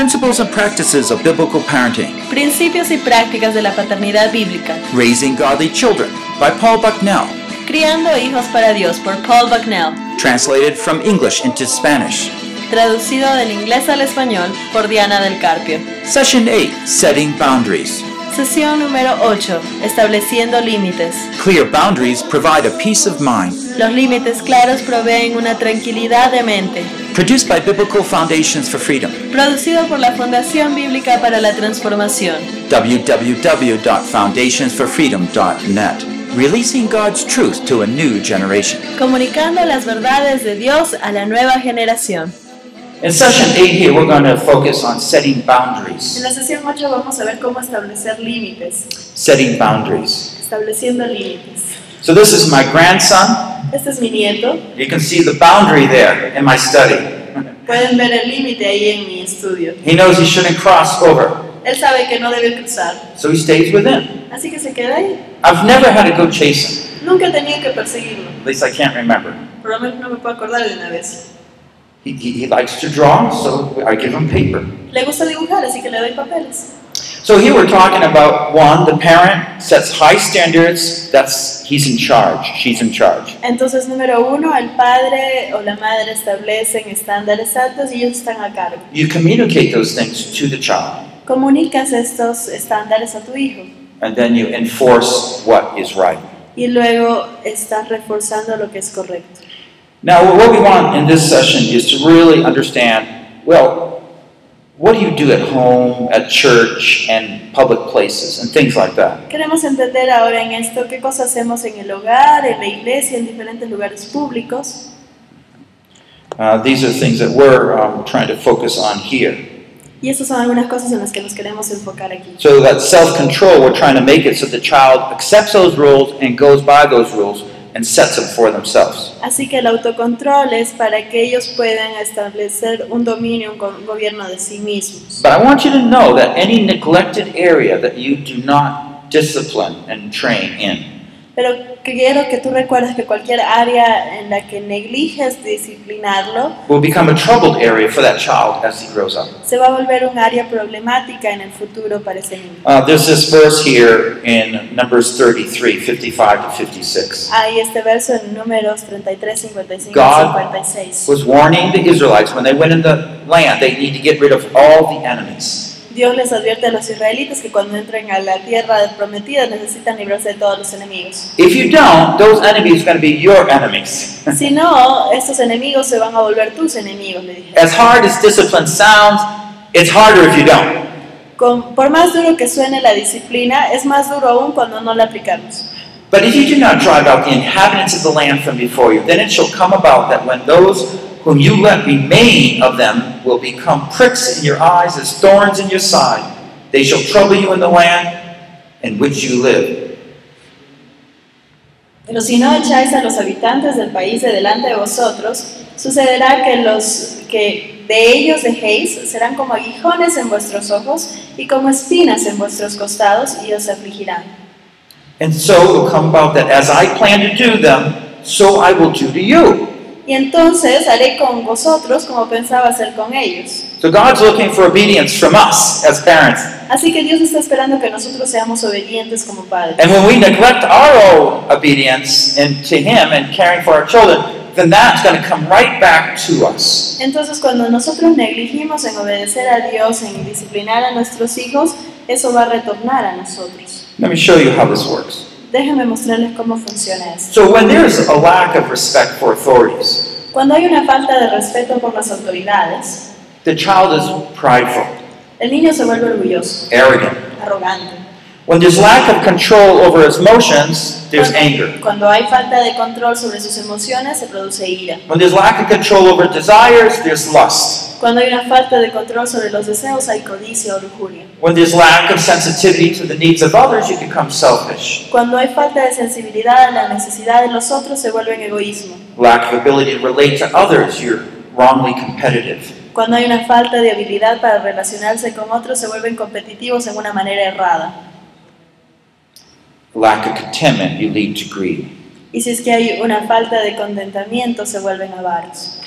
Principles and practices of biblical parenting. Principios y prácticas de la paternidad bíblica. Raising Godly Children by Paul Bucknell. Criando hijos para Dios por Paul Bucknell. Translated from English into Spanish. Traducido del inglés al español por Diana del Carpio. Session 8 Setting Boundaries. Sesión número 8. Estableciendo límites. Clear boundaries provide a peace of mind. Los límites claros proveen una tranquilidad de mente. Produced by Biblical Foundations for Freedom. Producido por la Fundación Bíblica para la Transformación. www.foundationsforfreedom.net. Releasing God's truth to a new generation. Comunicando las verdades de Dios a la nueva generación. In session 8 here, we're going to focus on setting boundaries. En la sesión 8 vamos a ver cómo establecer límites. Setting boundaries. Estableciendo límites. So this is my grandson. Este es mi nieto. You can see the boundary there in my study. Pueden ver el límite ahí en mi estudio. He knows he shouldn't cross over, Él sabe que no debe cruzar, so he stays within. así que se queda ahí. I've never had to go chase him. Nunca he tenido que perseguirlo, At least I can't remember. por lo menos no me puedo acordar de una vez. He, he, he likes to draw, so I give him paper. Le gusta dibujar, así que le doy papeles. So here we're talking about one, the parent sets high standards, that's he's in charge, she's in charge. Entonces, número uno, el padre o la madre establecen estándares altos y ellos están a cargo. You communicate those things to the child, Comunicas estos estándares a tu hijo and then you enforce what is right. y luego estás reforzando lo que es correcto. Now, what we want in this session is to really understand well, what do you do at home, at church, and public places, and things like that? Queremos entender ahora en esto qué cosas hacemos en el hogar, en la iglesia, en diferentes lugares públicos. Uh, these are things that we're um, trying to focus on here. Y estas son algunas cosas en las que nos queremos enfocar aquí. So that self-control, we're trying to make it so the child accepts those rules and goes by those rules and sets them for themselves. Así que el autocontrol es para que ellos puedan establecer un dominio, un go- gobierno de sí mismos. But I want you to know that any neglected area that you do not discipline and train in, Pero quiero que tú recuerdes que cualquier área en la que negliges disciplinarlo will become a troubled area for that child as he grows up. se va a volver un área problemática en el futuro para ese niño. Uh, there's this verse here in Numbers 33, 55 to 56. Hay este verso en números 33, 55 God y 56. Was warning the Israelites when they went in the land, they need to get rid of all the enemies. Dios les advierte a los israelitas que cuando entren a la tierra prometida necesitan librarse de todos los enemigos. If you don't, those enemies are going to be your enemies. Si no, estos enemigos se van a volver tus enemigos, le dije. As hard as discipline sounds, it's harder if you don't. Con- por más duro que suene la disciplina, es más duro aún cuando no la aplicamos. But if you do not drive out the inhabitants of the land from before you, then it shall come about that when those whom you let remain of them will become pricks in your eyes as thorns in your side, they shall trouble you in the land in which you live. Pero si no echáis a los habitantes del país de delante de vosotros, sucederá que los que de ellos dejéis serán como aguijones en vuestros ojos y como espinas en vuestros costados y os afligirán. And so it will come about that as I plan to do them, so I will do to you. Y entonces haré con vosotros como pensaba hacer con ellos. So God's looking for obedience from us as parents. Así que Dios está esperando que nosotros seamos obedientes como padres. And when we neglect our own obedience and to Him and caring for our children, then that's going to come right back to us. Entonces cuando nosotros negligimos en obedecer a Dios, en disciplinar a nuestros hijos, eso va a retornar a nosotros. Let me show you how this works. Déjenme mostrarles cómo funciona esto. So when there's a lack of respect for authorities, Cuando hay una falta de respeto por las autoridades, the child is prideful, el niño se vuelve orgulloso, arrogant. arrogante. When there's lack of control over his emotions, there's anger. Cuando hay falta de control sobre sus emociones, se produce ira. When there's lack of control over desires, there's lust. Cuando hay una falta de control sobre los deseos, hay codicia o lujuria. When there's lack of sensitivity to the needs of others, you become selfish. Cuando hay falta de sensibilidad a la necesidad de los otros, se vuelven egoísmo. Lack of ability to relate to others, you're wrongly competitive. Cuando hay una falta de habilidad para relacionarse con otros, se vuelven competitivos en una manera errada. Lack of contentment, you lead to greed. Y si es que hay una falta de contentamiento, se vuelven avaros.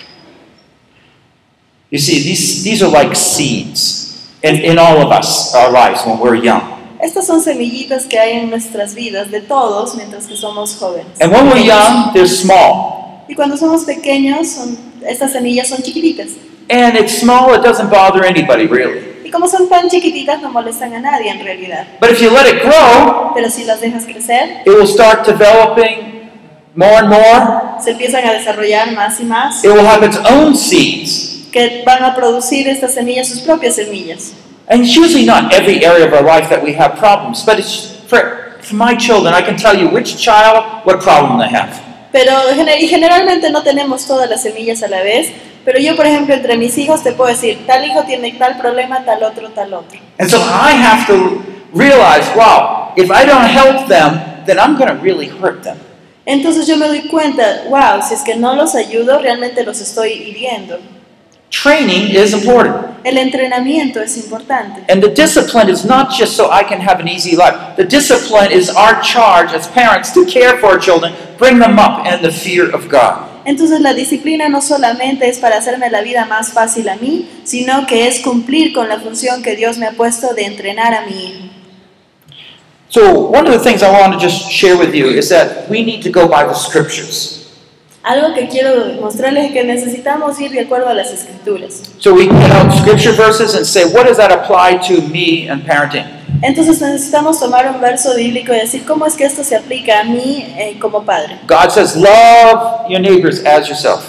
You see, these, these are like seeds. in, in all of us, our lives, when we're young. Estas son semillitas que hay en nuestras vidas de todos mientras que somos jóvenes. And when we're young, they're small. Y cuando somos pequeños, son- estas semillas son chiquititas. And it's small, it doesn't bother anybody really. Como son tan chiquititas, no molestan a nadie en realidad. But if you let it grow, Pero si las dejas crecer, it will start developing more and more. se empiezan a desarrollar más y más, It will have its own seeds. que van a producir estas semillas sus propias semillas. And it's usually not every area of our life that we have problems, but it's for, for my children, I can tell you which child, what problem they have. Pero gener- y generalmente no tenemos todas las semillas a la vez. Pero yo, por ejemplo, entre mis hijos te puedo decir, tal hijo tiene tal problema, tal otro, tal otro. And so I have to realize, wow, if I don't help them, then I'm going to really hurt them. Entonces yo me doy cuenta, wow, si es que no los ayudo, realmente los estoy hiriendo. Training is important. El entrenamiento es importante. And the discipline is not just so I can have an easy life. The discipline is our charge as parents to care for our children, bring them up in the fear of God. Entonces la disciplina no solamente es para hacerme la vida más fácil a mí, sino que es cumplir con la función que Dios me ha puesto de entrenar a mi hijo. So, one of the things I want to just share with you is that we need to go by the scriptures. Algo que quiero mostrarles es que necesitamos ir de acuerdo a las escrituras. So, we get out scripture verses and say, what does that apply to me and parenting? Entonces necesitamos tomar un verso bíblico y decir cómo es que esto se aplica a mí eh, como padre. God says, love your neighbors as yourself.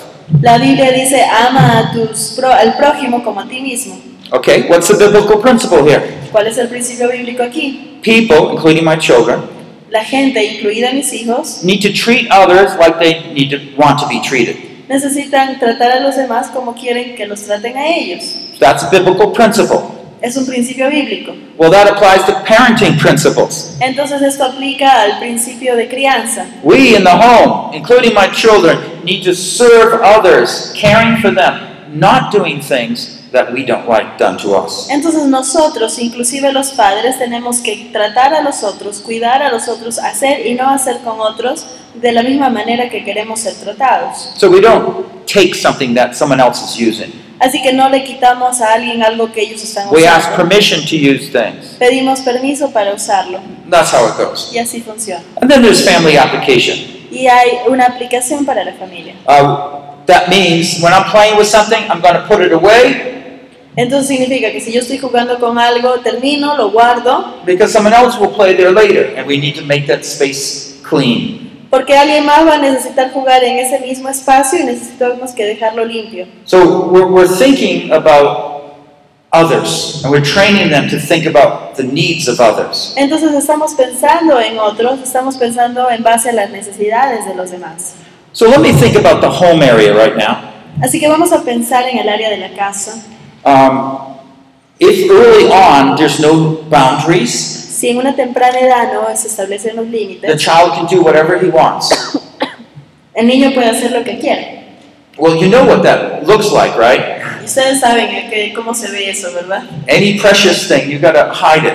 La Biblia dice, ama a tus pro- al prójimo como a ti mismo. Okay, what's the biblical principle here? ¿Cuál es el principio bíblico aquí? People, including my children, La gente, incluida mis hijos, need to treat others like they need to want to be treated. necesitan tratar a los demás como quieren que los traten a ellos. That's a biblical principle. Es un principio bíblico. Well, that applies to parenting principles. Entonces esto aplica al principio de crianza. We in the home, including my children, need to serve others, caring for them, not doing things that we don't like done to us. Entonces nosotros, inclusive los padres, tenemos que tratar a los otros, cuidar a los otros, hacer y no hacer con otros de la misma manera que queremos ser tratados. So we don't take something that someone else is using. Así que no le quitamos a alguien algo que ellos están We ask usando. permission to use things. Pedimos permiso para usarlo That's how it goes. y así funciona. And then there's family application. Y hay una aplicación para la familia. Uh, that means when I'm playing with something, I'm going to put it away Entonces significa que si yo estoy jugando con algo, termino, lo guardo, because someone else will play there later, and we need to make that space clean. Porque alguien más va a necesitar jugar en ese mismo espacio y necesitamos que dejarlo limpio. So we're, we're thinking about others, and we're training them to think about the needs of others. Entonces estamos pensando en otros, estamos pensando en base a las necesidades de los demás. So let me think about the home area right now. Así que vamos a pensar en el área de la casa. Um, if early on there's no boundaries, Si en una temprana edad no se establecen los the límites, child can do whatever he wants. el niño puede hacer lo que quiera. Well, you know what that looks like, right? Ustedes saben que- cómo se ve eso, ¿verdad? Any precious thing, you gotta hide it.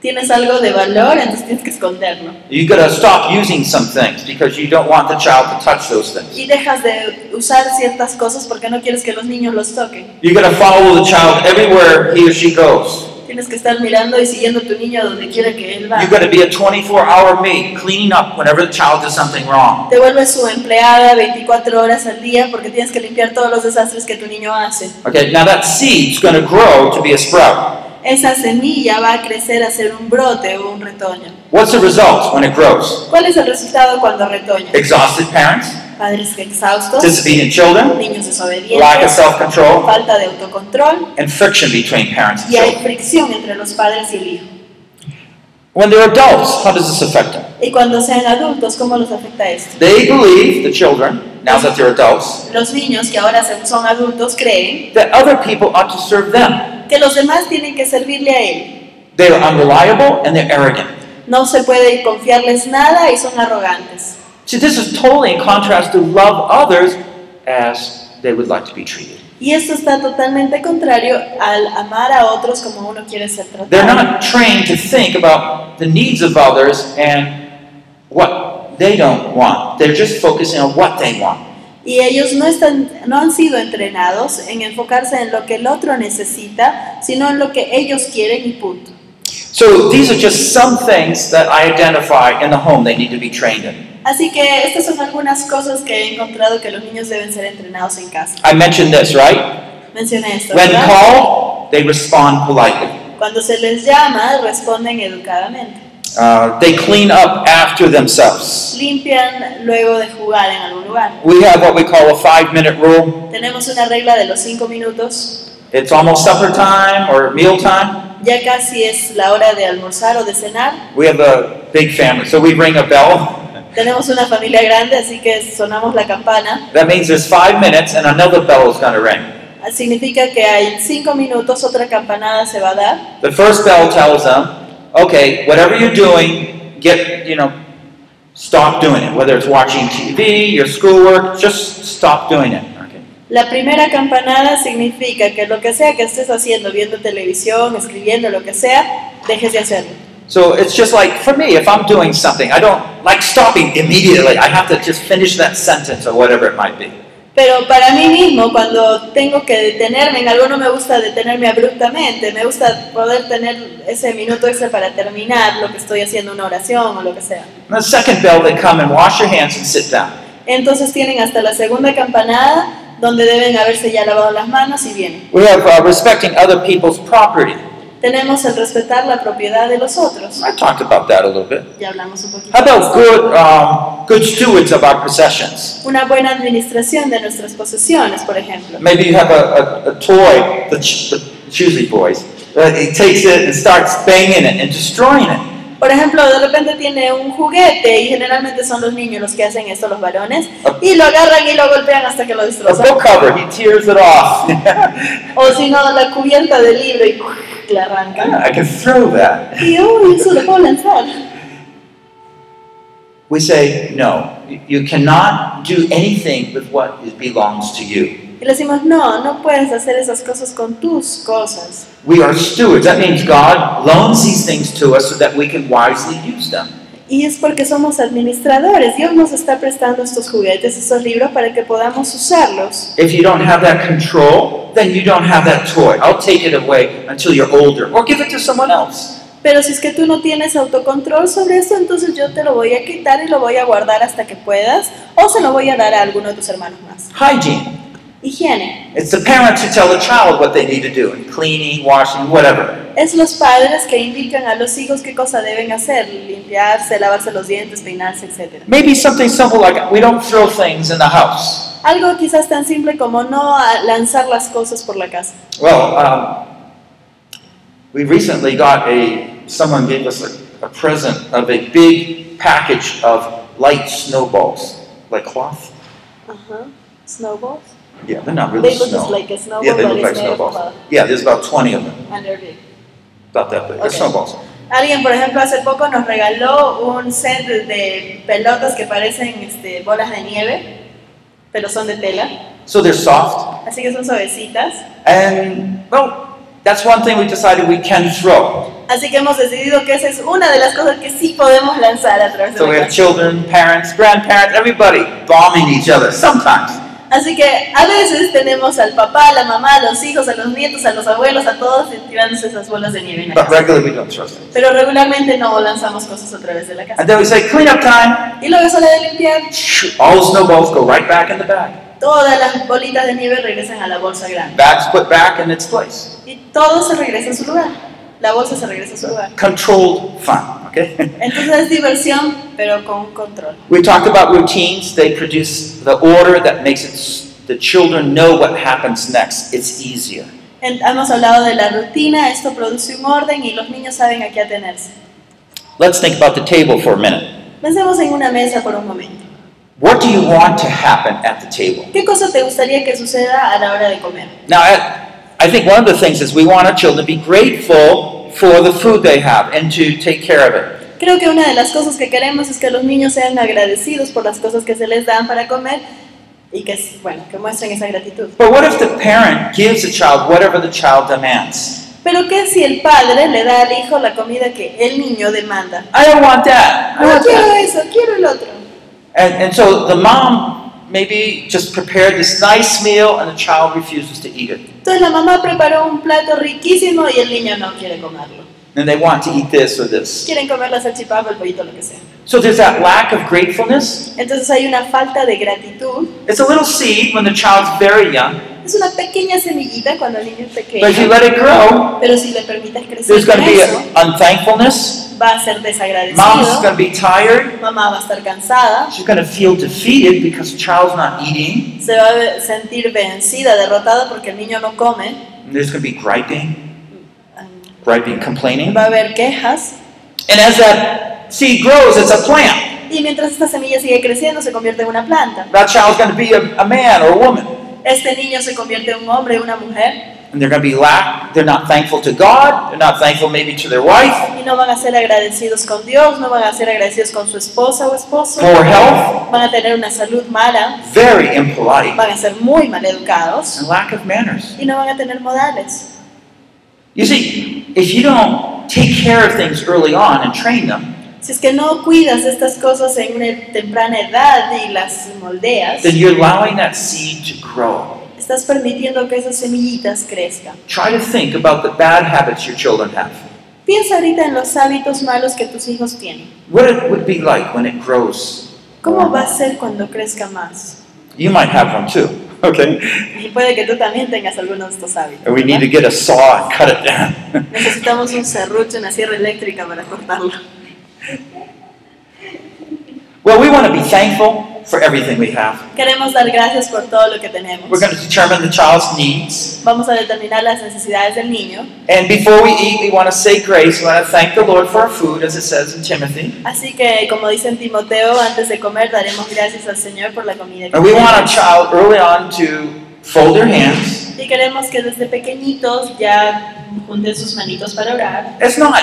Tienes algo de valor, entonces tienes que esconderlo. You gotta stop using some things because you don't want the child to touch those things. Y dejas de usar ciertas cosas porque no quieres que los niños los toquen. You gotta follow the child everywhere he or she goes. Tienes que estar mirando y siguiendo a tu niño donde quiera que él va. You gotta be a 24 hour maid, cleaning up whenever the child does something wrong. Te vuelves su empleada 24 horas al día porque tienes que limpiar todos los desastres que tu niño hace. Okay, now that seed's gonna grow to be a sprout. Esa semilla va a crecer a ser un brote o un retoño. What's the result when it grows? ¿Cuál es el resultado cuando retoña? Exhausted parents, Padres exhaustos, disobedient children, niños lack of desobedientes, self control, falta de autocontrol and friction between parents and y hay fricción entre los padres y el hijo. When they're adults, how does this affect them? Y cuando sean adultos, ¿cómo los afecta esto? They believe, the children, now that they're adults, Los niños que ahora son adultos creen that other people ought to serve them. Que los demás tienen que servirle a él. They are unreliable and they're arrogant. No se puede confiarles nada y son arrogantes. See, this is totally in contrast to love others as they would like to be treated. Y esto está totalmente contrario al amar a otros como uno quiere ser They're tratado. not trained to think about the needs of others and what they don't want. They're just focusing on what they want. Y ellos no, están, no han sido entrenados en enfocarse en lo que el otro necesita, sino en lo que ellos quieren y punto. So these are just some things that I identify in the home they need to be trained in. Así que estas son algunas cosas que he encontrado que los niños deben ser entrenados en casa. I mentioned this, right? Mencioné esto. When ¿verdad? called, they respond politely. Cuando se les llama, responden educadamente. Uh, they clean up after themselves. Limpian luego de jugar en algún lugar. We have what we call a five minute rule. Tenemos una regla de los cinco minutos. It's almost supper time or meal time. Ya casi es la hora de almorzar o de cenar. We have a big family, so we ring a bell. Tenemos una familia grande, así que sonamos la campana. That means there's five minutes and another bell is going to ring. Significa que hay cinco minutos, otra campanada se va a dar. The first bell tells them, okay, whatever you're doing, get, you know, stop doing it. Whether it's watching TV, your schoolwork, just stop doing it. Okay. La primera campanada significa que lo que sea que estés haciendo, viendo televisión, escribiendo, lo que sea, dejes de hacerlo. So it's just like, for me, if I'm doing something, I don't like stopping immediately. I have to just finish that sentence or whatever it might be. Pero para mí mismo, cuando tengo que detenerme en algo, no me gusta detenerme abruptamente. Me gusta poder tener ese minuto extra para terminar lo que estoy haciendo, una oración o lo que sea. And the second bell, they come and wash your hands and sit down. Entonces tienen hasta la segunda campanada, donde deben haberse ya lavado las manos y vienen. We have uh, respecting other people's property. Tenemos el respetar la propiedad de los otros. I talked about that a little bit. Ya hablamos un poquito. How about good, um, good stewards of our possessions? Una buena administración de nuestras posesiones, por ejemplo. Maybe you have a, a, a toy, the, ch- the choosy boys. Uh, he takes it and starts banging it and destroying it. Por ejemplo, de repente tiene un juguete y generalmente son los niños los que hacen esto, los varones, y lo agarran y lo golpean hasta que lo A destrozan. book cover, he tears it off. O si no, la cubierta del libro y la arrancan. I can throw that. Y eso lo puedo lanzar. We say, no, you- you cannot do anything with what belongs to you. Y le decimos, no, no puedes hacer esas cosas con tus cosas. We are stewards. That means God loans these things to us so that we can wisely use them. Y es porque somos administradores. Dios nos está prestando estos juguetes, estos libros, para que podamos usarlos. If you don't have that control, then you don't have that toy. I'll take it away until you're older or give it to someone else. Pero si es que tú no tienes autocontrol sobre esto, entonces yo te lo voy a quitar y lo voy a guardar hasta que puedas, o se lo voy a dar a alguno de tus hermanos más. Hygiene. Higiene. It's the parents who tell the child what they need to do, in cleaning, washing, whatever. Es los padres que indican a los hijos qué cosa deben hacer, limpiarse, lavarse los dientes, peinarse, etc. Maybe something simple like we don't throw things in the house. Algo quizás tan simple como no lanzar las cosas por la casa. Well, um, we recently got a, someone gave us a, a present of a big package of light snowballs, like cloth. Ajá. Snowballs. Yeah, they're not really They look snow. like a snowball, yeah, they but look it's like made of snowballs. cloth. Yeah, there's about 20 of them. And they're big. About that big. They're Okay. snowballs. Alguien, por ejemplo, hace poco nos regaló un set de pelotas que parecen este, bolas de nieve, pero son de tela, So they're soft. así que son suavecitas. And, well, that's one thing we decided we can throw. Así que hemos decidido que esa es una de las cosas que sí podemos lanzar a través de So we la have children, parents, grandparents, everybody bombing each other sometimes. Así que a veces tenemos al papá, a la mamá, a los hijos, a los nietos, a los abuelos, a todos tirándose esas bolas de nieve en la But casa. regularly we don't throw things. Pero regularmente no lanzamos cosas a través de la casa. And then we say, clean up time. Y luego es hora de limpiar. All the snowballs go right back in the bag. Todas las bolitas de nieve regresan a la bolsa grande. Bags put back in its place. Y todo se regresa a su lugar. La bolsa se regresa a su lugar. Controlled fun, okay? Entonces es diversión, pero con control. we talked about routines. They produce the order that makes it, the children know what happens next. It's easier. Hemos hablado de la rutina, esto produce un orden y los niños saben a qué atenerse. Let's think about the table for a minute. Pensemos en una mesa por un momento. What do you want to happen at the table? ¿Qué cosa te gustaría que suceda a la hora de comer? Now, I, I think one of the things is we want our children to be grateful for the food they have and to take care of it. Creo que una de las cosas que queremos es que los niños sean agradecidos por las cosas que se les dan para comer y que, bueno, que muestren esa gratitud. But what if the parent gives the child whatever the child demands? Pero ¿qué si el padre le da al hijo la comida que el niño demanda? I don't want that. I No want quiero that. eso, quiero el otro. And, and so the mom maybe just prepared this nice meal and the child refuses to eat it. Entonces la mamá preparó un plato riquísimo y el niño no quiere comerlo. And they want to eat this or this. Quieren comer la salchipapa, el pollito, lo que sea. So there's that lack of gratefulness. Entonces hay una falta de gratitud. It's a little seed when the child's very young, Es una pequeña semillita cuando el niño es but if you let it grow, Pero si le permites crecer there's going to be unthankfulness. Va a ser Mom's desagradecido. going to be tired. Mamá va a estar cansada. She's going to feel defeated because the child's not eating. Se va a sentir vencida, derrotada porque el niño no come. And there's going to be griping, griping, complaining. Va a haber quejas. And as that seed grows, it's a plant. Y mientras esta semilla sigue creciendo, se convierte en una planta. That child's going to be a, a man or a woman. Este niño se convierte en un hombre, una mujer. And they're going to be lack. They're not thankful to God. They're not thankful maybe to their wife, Y no van a ser agradecidos con Dios, no van a ser agradecidos con su esposa o esposo. poor health, Van a tener una salud mala, very impolite, van a ser muy mal educados and lack of manners. y no van a tener modales. You see, if you don't take care of things early on and train them, Si es que no cuidas estas cosas en una temprana edad y las moldeas, then you're allowing that seed to grow. Estás permitiendo que esas semillitas crezcan. Try to think about the bad habits your children have. Piensa ahorita en los hábitos malos que tus hijos tienen. What it would be like when it grows. ¿Cómo va a ser cuando crezca más? You might have them too. Okay. Y puede que tú también tengas algunos de estos hábitos. We need to get a saw and cut it down. Necesitamos un serrucho, una sierra eléctrica para cortarlo. Well, we want to be thankful for everything we have. Queremos dar gracias por todo lo que tenemos. We're going to determine the child's needs. Vamos a determinar las necesidades del niño. And before we eat, we want to say grace. We want to thank the Lord for our food, as it says in Timothy. Así que, como dice en Timoteo, antes de comer daremos gracias al Señor por la comida que And we want tenemos. child early on to fold their hands. Y queremos que desde pequeñitos ya junten sus manitos para orar. It's not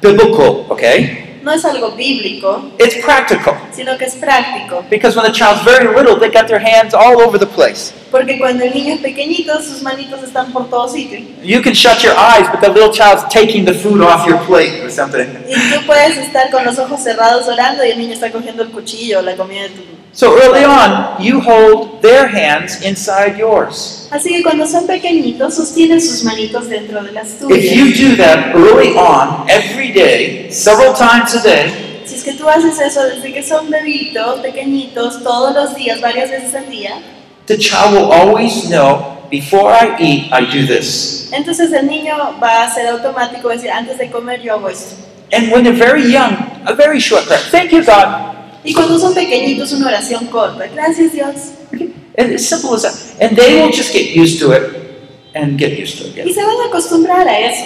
biblical, okay? No es algo bíblico, It's practical. sino que es práctico. Because when the child's very little, they got their hands all over the place. Porque cuando el niño es pequeñito, sus manitos están por todo sitio. You can shut your eyes, but the little child's taking the food off your plate or something. Y tú puedes estar con los ojos cerrados orando y el niño está cogiendo el cuchillo o la comida de tu... So early on, you hold their hands inside yours. Así que cuando son pequeñitos, sostienen sus manitos dentro de las tuyas. If you do that early on, every day, several times a day, Si es que tú haces eso desde que son bebitos, pequeñitos, todos los días, varias veces al día, the child will always know before I eat, I do this. entonces el niño va a ser automático decir, antes de comer yo hago esto. And when they're very young, a very short prayer. Thank you, God. Y cuando son pequeñitos, una oración corta. Gracias Dios. It's simple as that. And they will just get used to it and get used to it. Y se van a acostumbrar a eso.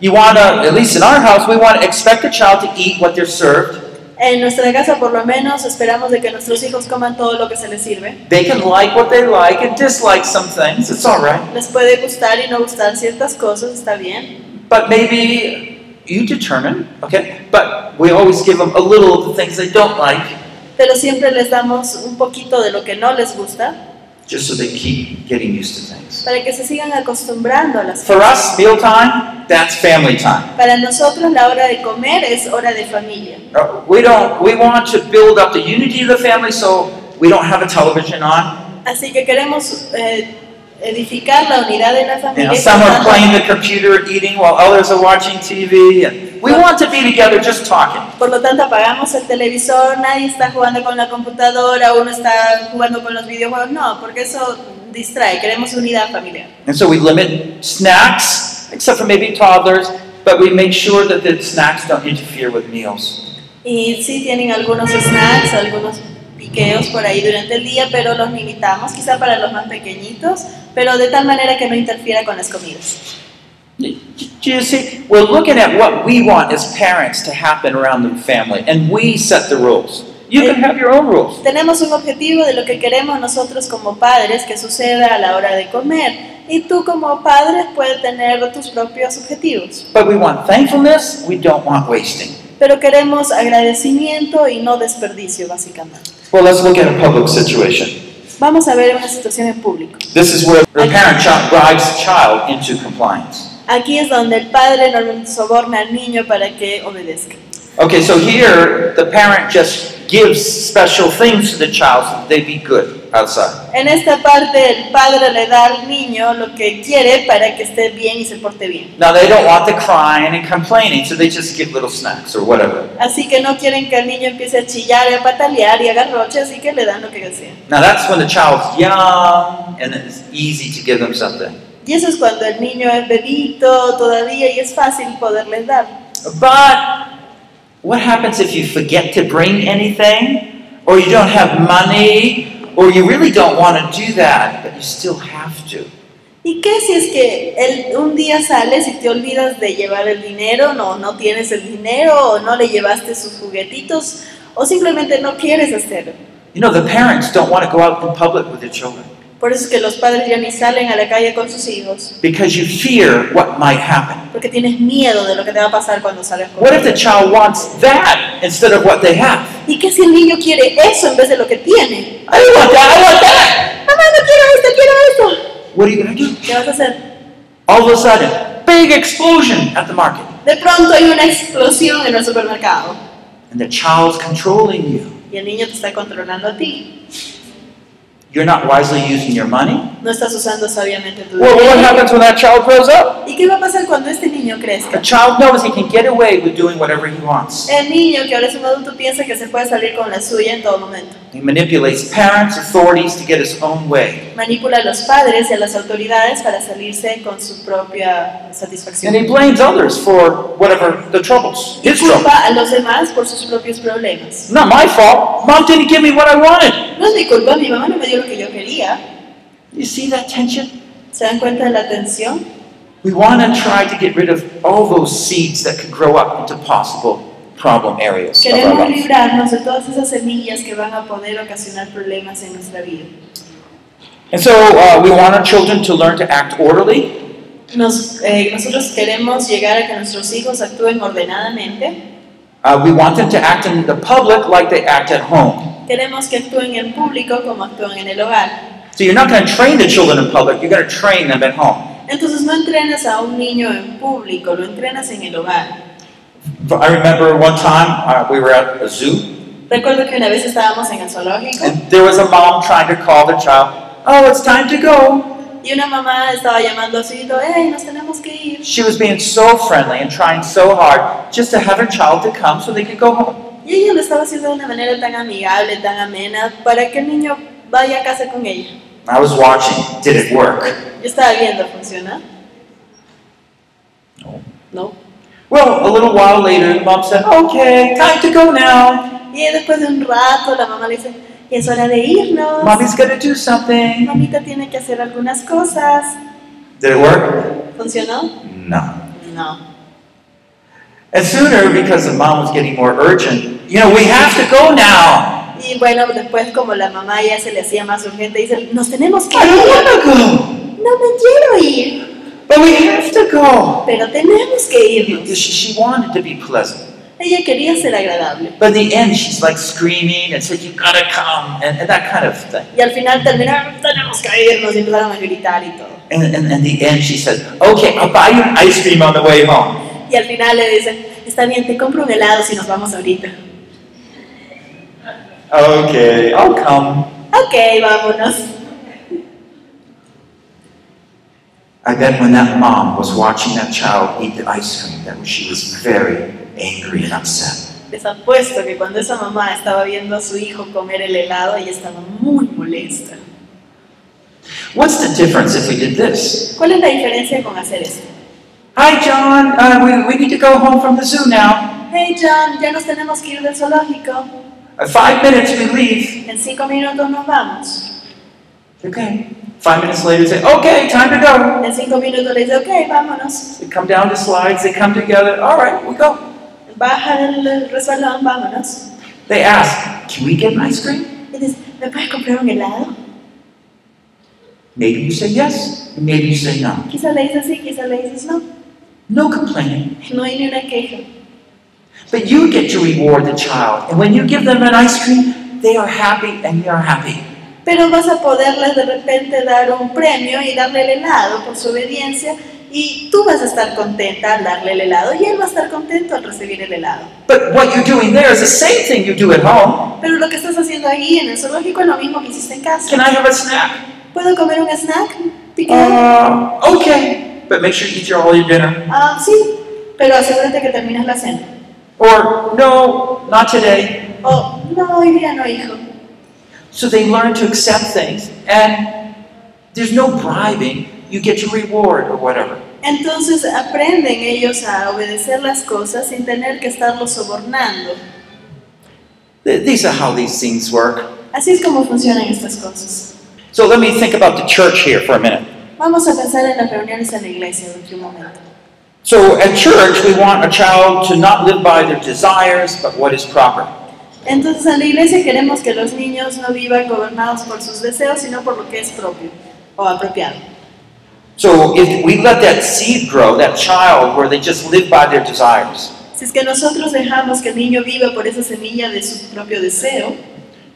You want to, at least in our house, we want to expect the child to eat what they're served. En nuestra casa, por lo menos, esperamos de que nuestros hijos coman todo lo que se les sirve. They can like what they like and dislike some things. It's all right. Les puede gustar y no gustar ciertas cosas, está bien. But maybe you determine, okay? But we always give them a little of the things they don't like Pero siempre les damos un poquito de lo que no les gusta just so they keep getting used to things. para que se sigan acostumbrando a las For cosas. us, mealtime, that's family time. Para nosotros la hora de comer es hora de familia. Uh, We don't, we want to build up the unity of the family so we don't have a television on. Así que queremos eh, edificar la unidad de la You familia. know, y some are playing the computer eating while others are watching TV. And we want to be together just talking. Por lo tanto, apagamos el televisor, nadie está jugando con la computadora, uno está jugando con los videojuegos. No, porque eso distrae. Queremos unidad familiar. And so we limit snacks, except for maybe toddlers, but we make sure that the snacks don't interfere with meals. Y sí tienen algunos snacks, algunos piqueos por ahí durante el día, pero los limitamos, quizá para los más pequeñitos, pero de tal manera que no interfiera con las comidas. Do you see? We're looking at what we want as parents to happen around the family, and we set the rules. You can have your own rules. Tenemos un objetivo de lo que queremos nosotros como padres que suceda a la hora de comer. Y tú como padre puedes tener tus propios objetivos. But we want thankfulness, we don't want wasting. Pero queremos agradecimiento y no desperdicio, básicamente. Well, let's look at a public situation. Vamos a ver una situación en público. This is where the parent child brides the child into compliance. Aquí es donde el padre normalmente soborna al niño para que obedezca. Okay, so here the parent just gives special things to the child so that they be good. Outside. En esta parte el padre le da al niño lo que quiere para que esté bien y se porte bien. Now they don't want the crying and complaining, so they just give little snacks or whatever. Así que no quieren que el niño empiece a chillar y a patalear y a agarroche, así que le dan lo que desea. Now that's when the child's young and it's easy to give them something. Y eso es cuando el niño es bebito todavía y es fácil poderles dar. But what happens if you forget to bring anything, or you don't have money, or you really don't want to do that, but you still have to? ¿Y qué si es que el- un día sales y te olvidas de llevar el dinero, no, no tienes el dinero, o no le llevaste sus juguetitos, o simplemente no quieres hacerlo? You know, the parents don't want to go out in public with their children Por eso es que los padres ya ni salen a la calle con sus hijos, because you fear what might happen. porque tienes miedo de lo que te va a pasar cuando salgas con What if the child wants that instead of what they have? ¿Y qué si el niño quiere eso en vez de lo que tiene? I don't want that, I want that! Mamá, no quiero esto, quiero esto. What are you going to do? ¿Qué vas a hacer? All of a sudden, big explosion at the market. De pronto hay una explosión en el supermercado And the child's controlling you. y el niño te está controlando a ti. You're not wisely using your money. No estás usando sabiamente tu Well, what dinero. happens when that child grows up? ¿Y qué va a pasar cuando este niño The crezca? child knows he can get away with doing whatever he wants. El niño que ahora es un adulto piensa que se puede salir con la suya en todo momento. He manipulates parents, authorities to get his own way. Manipula a los padres y a las autoridades para salirse con su propia And satisfacción. he blames others for whatever the troubles, Y his culpa a los demás por sus propios problemas. Not my fault. Mom didn't give me what I wanted. No es mi culpa, mi mamá no me dio lo que yo quería. You see that tension? ¿Se dan cuenta de la tensión? We want to try to get rid of all those seeds that could grow up into possible problem areas Queremos librarnos de todas esas semillas que van a poder ocasionar problemas en nuestra vida. And so uh, we want our children to learn to act orderly, Nos, eh, nosotros queremos llegar a que nuestros hijos actúen ordenadamente. Uh, we want them to act in the public like they act at home. Queremos que actúen en público como actúan en el hogar. So you're not going to train the children in public, you're going to train them at home. Entonces no entrenas a un niño en público, lo entrenas en el hogar. I remember one time uh, we were at a zoo, Recuerdo que una vez estábamos en el zoológico and there was a mom trying to call the child, Oh, it's time to go. y una mamá estaba llamando a su hijo, hey, nos tenemos que ir. She was being so friendly and trying so hard just to have her child to come so they could go home. Y ella lo estaba haciendo de una manera tan amigable, tan amena, para que el niño vaya a casa con ella. I was watching. Did it work? Yo estaba viendo, ¿funciona? No. No. Well, a little while later, the mom said, Okay, time to go now. Y después de un rato la mamá le dice, es hora de irnos. Mommy's to do something. Mamita tiene que hacer algunas cosas. Did it work? ¿Funcionó? No. No. And sooner, because the mom was getting more urgent, you know, we have to go now. Y bueno, después como la mamá ya se le hacía más urgente, dice, nos tenemos que I don't ir. want to go, No me quiero ir, but we have to go. pero tenemos que irnos. She, she wanted to be pleasant. Ella quería ser agradable. But in the end, she's like screaming and said, You gotta come, and, and that kind of thing. Y al final terminaron, tenemos que irnos, y empezaron a gritar y todo. And, and, and the end, she says, Okay, I'll buy you ice cream on the way home. Y al final le dicen, está bien, te compro un helado si nos vamos ahorita. Okay, I'll come. Ok, vámonos. I bet when that mom was watching that child eat the ice cream, that she was very angry and upset. Les apuesto que cuando esa mamá estaba viendo a su hijo comer el helado, ella estaba muy molesta. What's the difference if we did this? ¿Cuál es la diferencia con hacer esto? Hi, John. Uh, we, we need to go home from the zoo now. Hey John, ya nos tenemos que ir del zoológico. Uh, five minutes, we leave. En cinco minutos nos vamos. Okay. Five minutes later, they say, okay, time to go. En cinco minutos le dice, ok, vámonos. They come down the slides, they come together. All right, we go. Baja del resbalón, vámonos. They ask, can we get an ice cream? Dice, ¿me puedes comprar un helado? Maybe you say yes, maybe you say no. Quizá le dices sí, quizá le dices no. No complaining. No hay ni una queja. But you get to reward the child. And when you give them an ice cream, they are happy and you're happy. Pero vas a poderles de repente dar un premio y darle el helado por su obediencia y tú vas a estar contenta al darle el helado y él va a estar contento al recibir el helado. But what you're doing there is the same thing you do at home. Pero lo que estás haciendo ahí en el zoológico es lo mismo que hiciste en casa. Can I have a snack? ¿Puedo comer un snack? Uh, okay. But make sure you eat your, all your dinner. Ah, sí, pero asegúrate que terminas la cena. Or, no, not today. O, no, hoy día no, hijo. So they learn to accept things, and there's no bribing. You get your reward or whatever. Entonces aprenden ellos a obedecer las cosas sin tener que estarlos sobornando. Th- These are how these things work. Así es como funcionan estas cosas. So let me think about the church here for a minute. Vamos a pensar en las reuniones en la iglesia durante un momento. So at church, we want a child to not live by their desires, but what is proper. Entonces en la iglesia queremos que los niños no vivan gobernados por sus deseos, sino por lo que es propio o apropiado. So if we let that seed grow, that child, where they just live by their desires, Si es que nosotros dejamos que el niño viva por esa semilla de su propio deseo,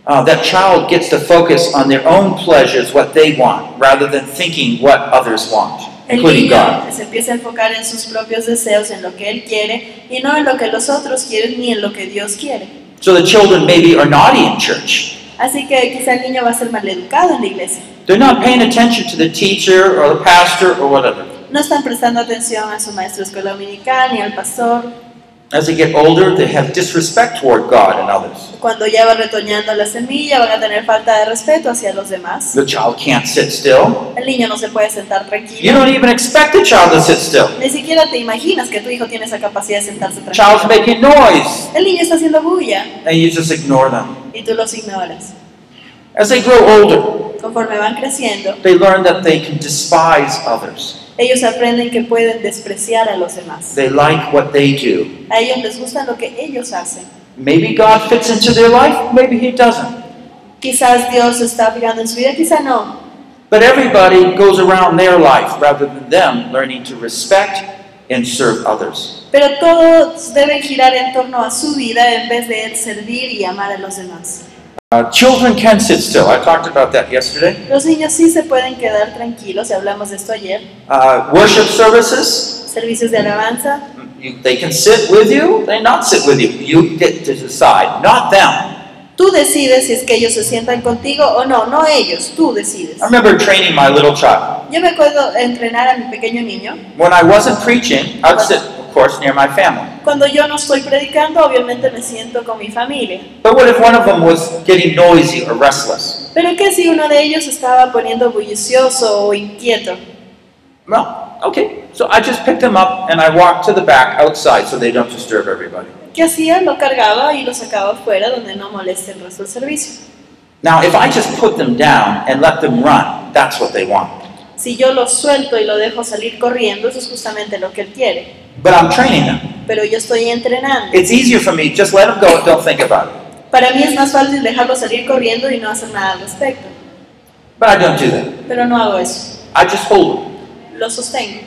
uh, that child gets to focus on their own pleasures, what they want, rather than thinking what others want, el including niño God. se empieza a enfocar en sus propios deseos, en lo que él quiere, y no en lo que los otros quieren ni en lo que Dios quiere. So the children maybe are naughty in church. Así que quizá el niño va a ser maleducado en la iglesia. They're not paying attention to the teacher or the pastor or whatever. No están prestando atención a su maestro escuela dominical ni al pastor. As they get older, they have disrespect toward God and others. Cuando ya va retoñando la semilla, van a tener falta de respeto hacia los demás. The child can't sit still. El niño no se puede sentar You tranquilo. don't even expect the child to sit still. Ni siquiera te imaginas que tu hijo tiene esa capacidad de sentarse Child's tranquilo. making noise, El niño está haciendo bulla and you just ignore them. y tú los ignoras. As they grow older, Conforme van creciendo, they learn that they can despise others. Ellos aprenden que pueden despreciar a los demás. They like what they do. A ellos les gusta lo que ellos hacen. Maybe God fits into their life, maybe He doesn't. Quizás Dios está fijando en su vida, quizá no. But everybody goes around their life rather than them learning to respect and serve others. Pero todos deben girar en torno a su vida en vez de servir y amar a los demás. Uh, children can sit still. I talked about that yesterday. Los niños sí se pueden quedar tranquilos, hablamos de esto ayer. Uh, worship services, Servicios de alabanza, you, they can sit with you, they not sit with you. You get to decide, not them. tú decides si es que ellos se sientan contigo o no, no ellos, tú decides. I remember training my little child. Yo me acuerdo entrenar a mi pequeño niño. When I wasn't preaching, I'd sit, of course, near my family. Cuando yo no estoy predicando, obviamente me siento con mi familia. But what if one of them was getting noisy or restless? Pero ¿qué si uno de ellos estaba poniendo bullicioso o inquieto? Well, okay. So I just picked them up and I walked to the back outside so they don't disturb everybody. ¿Qué hacía? Lo cargaba y lo sacaba afuera donde no moleste el resto del servicio. Now, if I just put them down and let them run, that's what they want. Si yo lo suelto y lo dejo salir corriendo, eso es justamente lo que él quiere. But I'm training them. Pero yo estoy entrenando. It's easier for me, just let them go, don't think about it. Para mí es más fácil dejarlo salir corriendo y no hacer nada al respecto. But I don't do that. Pero no hago eso. I just hold them. Lo sostengo.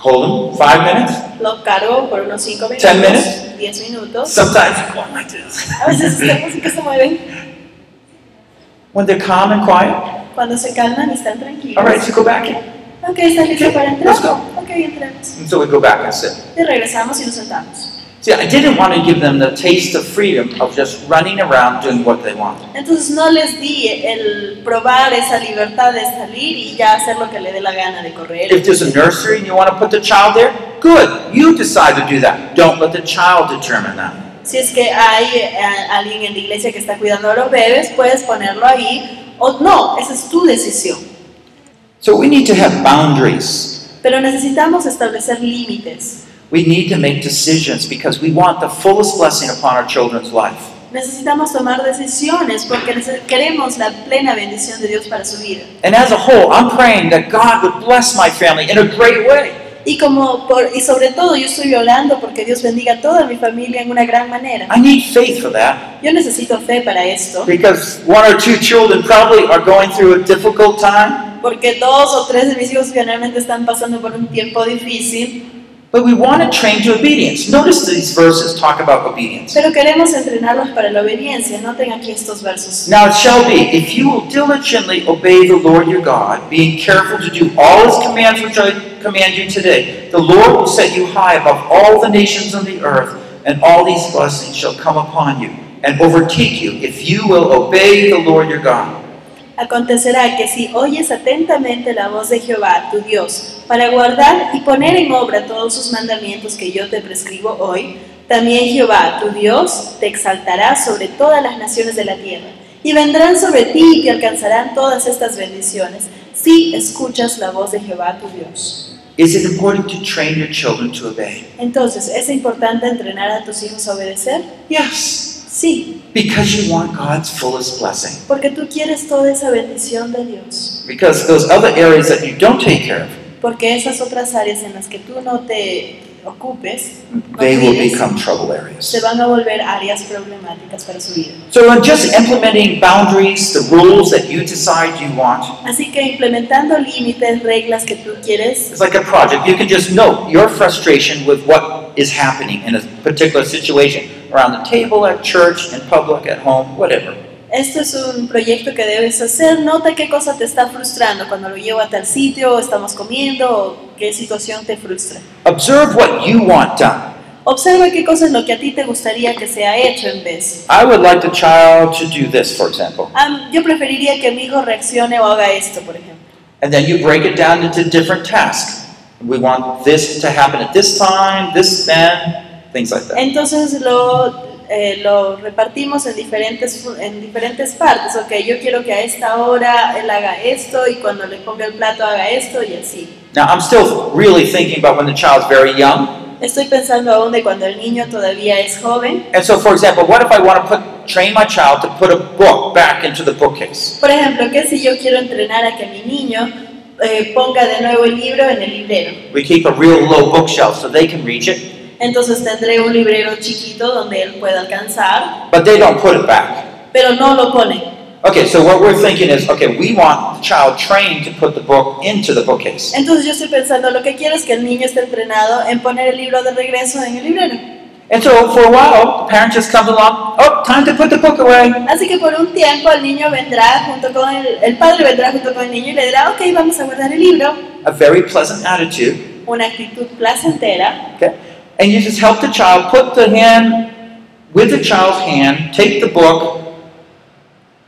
Hold them five minutes. Lo cargo por unos 5 minutos. Ten minutes? 10 minutos. Sometimes you go like this. A veces que se mueven. When they're calm and quiet, Cuando se calman y están tranquilos. all right, so go back in. Ok, ¿estás listo para entrar? Let's go. Ok, entramos. And so we go back and sit. Y regresamos y nos sentamos. See, I didn't want to give them the taste of freedom of just running around doing what they want. Entonces no les di el probar esa libertad de salir y ya hacer lo que le dé la gana de correr. If there's a nursery and you want to put the child there, good. You decide to do that. Don't let the child determine that. Si es que hay eh, alguien en la iglesia que está cuidando a los bebés, puedes ponerlo ahí. O no, esa es tu decisión. So we need to have boundaries. Pero necesitamos establecer límites. We need to make decisions because we want the fullest blessing upon our children's life. Necesitamos tomar decisiones porque queremos la plena bendición de Dios para su vida. And as a whole, I'm praying that God would bless my family in a great way. Y como por, y sobre todo yo estoy orando porque Dios bendiga a toda mi familia en una gran manera. I need faith for that Yo necesito fe para esto, because one or two children probably are going through a difficult time. Porque dos o tres de mis hijos finalmente están pasando por un tiempo difícil. But we want to train to obedience. Notice these verses talk about obedience. Pero queremos entrenarlos para la obediencia. Noten aquí estos versos. Now it shall be, if you will diligently obey the Lord your God, being careful to do all his commands which I command you today, the Lord will set you high above all the nations on the earth, and all these blessings shall come upon you and overtake you if you will obey the Lord your God. Acontecerá que si oyes atentamente la voz de Jehová, tu Dios, para guardar y poner en obra todos sus mandamientos que yo te prescribo hoy, también Jehová, tu Dios, te exaltará sobre todas las naciones de la tierra, y vendrán sobre ti y te alcanzarán todas estas bendiciones, si escuchas la voz de Jehová, tu Dios. Is it important to train your children to obey? Entonces, ¿es importante entrenar a tus hijos a obedecer? Yes. Sí, Because you want God's fullest blessing. porque tú quieres toda esa bendición de Dios. Because those other areas that you don't take care of, Porque esas otras áreas en las que tú no te ocupes, no they will become trouble areas. se van a volver áreas problemáticas para su vida. So, in just implementing boundaries, the rules that you decide you want, Así que implementando límites, reglas que tú quieres, it's like a project. You can just note your frustration with what is happening in a particular situation around the table, at church, in public, at home, whatever. esto es un proyecto que debes hacer. Nota qué cosa te está frustrando cuando lo llevo a tal sitio, o estamos comiendo, o qué situación te frustra. Observe what you want done. Observa qué cosa es lo que a ti te gustaría que sea hecho en vez. I would like the child to do this, for example. Ah, yo preferiría que mi hijo reaccione o haga esto, por ejemplo. And then you break it down into different tasks. We want this to happen at this time, this then, things like that. Entonces lo, eh, lo repartimos en diferentes, en diferentes partes. Ok, yo quiero que a esta hora él haga esto y cuando le ponga el plato haga esto y así. Now, I'm still really thinking about when the child's very young. Estoy pensando aún de cuando el niño todavía es joven. And so, for example, what if I want to put, train my child to put a book back into the bookcase? Por ejemplo, que si yo quiero entrenar a que mi niño eh, ponga de nuevo el libro en el librero. We keep a real low bookshelf so they can reach it, Entonces tendré un librero chiquito donde él pueda alcanzar, but they don't put it back. pero no lo pone. Okay, so what we're thinking is okay, we want the child trained to put the book into the bookcase. Entonces yo estoy pensando, lo que quiero es que el niño esté entrenado en poner el libro de regreso en el librero. And so, for a while, the parent just comes along, oh, time to put the book away. Así que por un tiempo el niño vendrá junto con el, el padre vendrá junto con el niño y le dirá, ok, vamos a guardar el libro. A very pleasant attitude. Una actitud placentera. Okay? And you just help the child put the hand with the child's hand, take the book,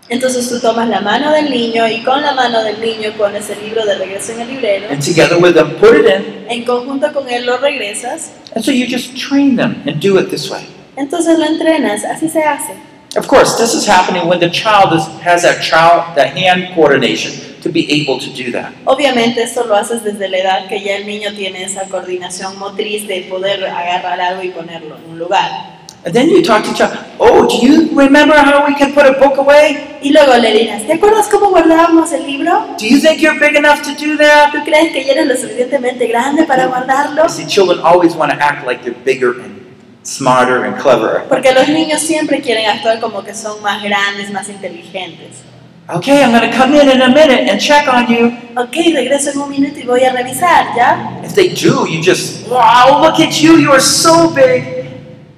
Entonces tú tomas la mano del niño y con la mano del niño pones el libro de regreso en el librero. and together with them, put it in. En conjunto con él lo regresas. And so you just train them and do it this way. Entonces lo entrenas. Así se hace. Of course, this is happening when the child is, has that child, that hand coordination to be able to do that. Obviamente esto lo haces desde la edad que ya el niño tiene esa coordinación motriz de poder agarrar algo y ponerlo en un lugar. And then you talk to child, oh, do you remember how we can put a book away? Y luego le dirás, ¿te acuerdas cómo guardábamos el libro? Do you think you're big enough to do that? ¿Tú crees que ya eres lo suficientemente grande para guardarlo? You see, children always want to act like they're bigger and smarter and cleverer. Porque los niños siempre quieren actuar como que son más grandes, más inteligentes. Okay, I'm going to come in in a minute and check on you. Ok, regreso en un minuto y voy a revisar, ¿ya? If they do, you just, wow, look at you, you are so big.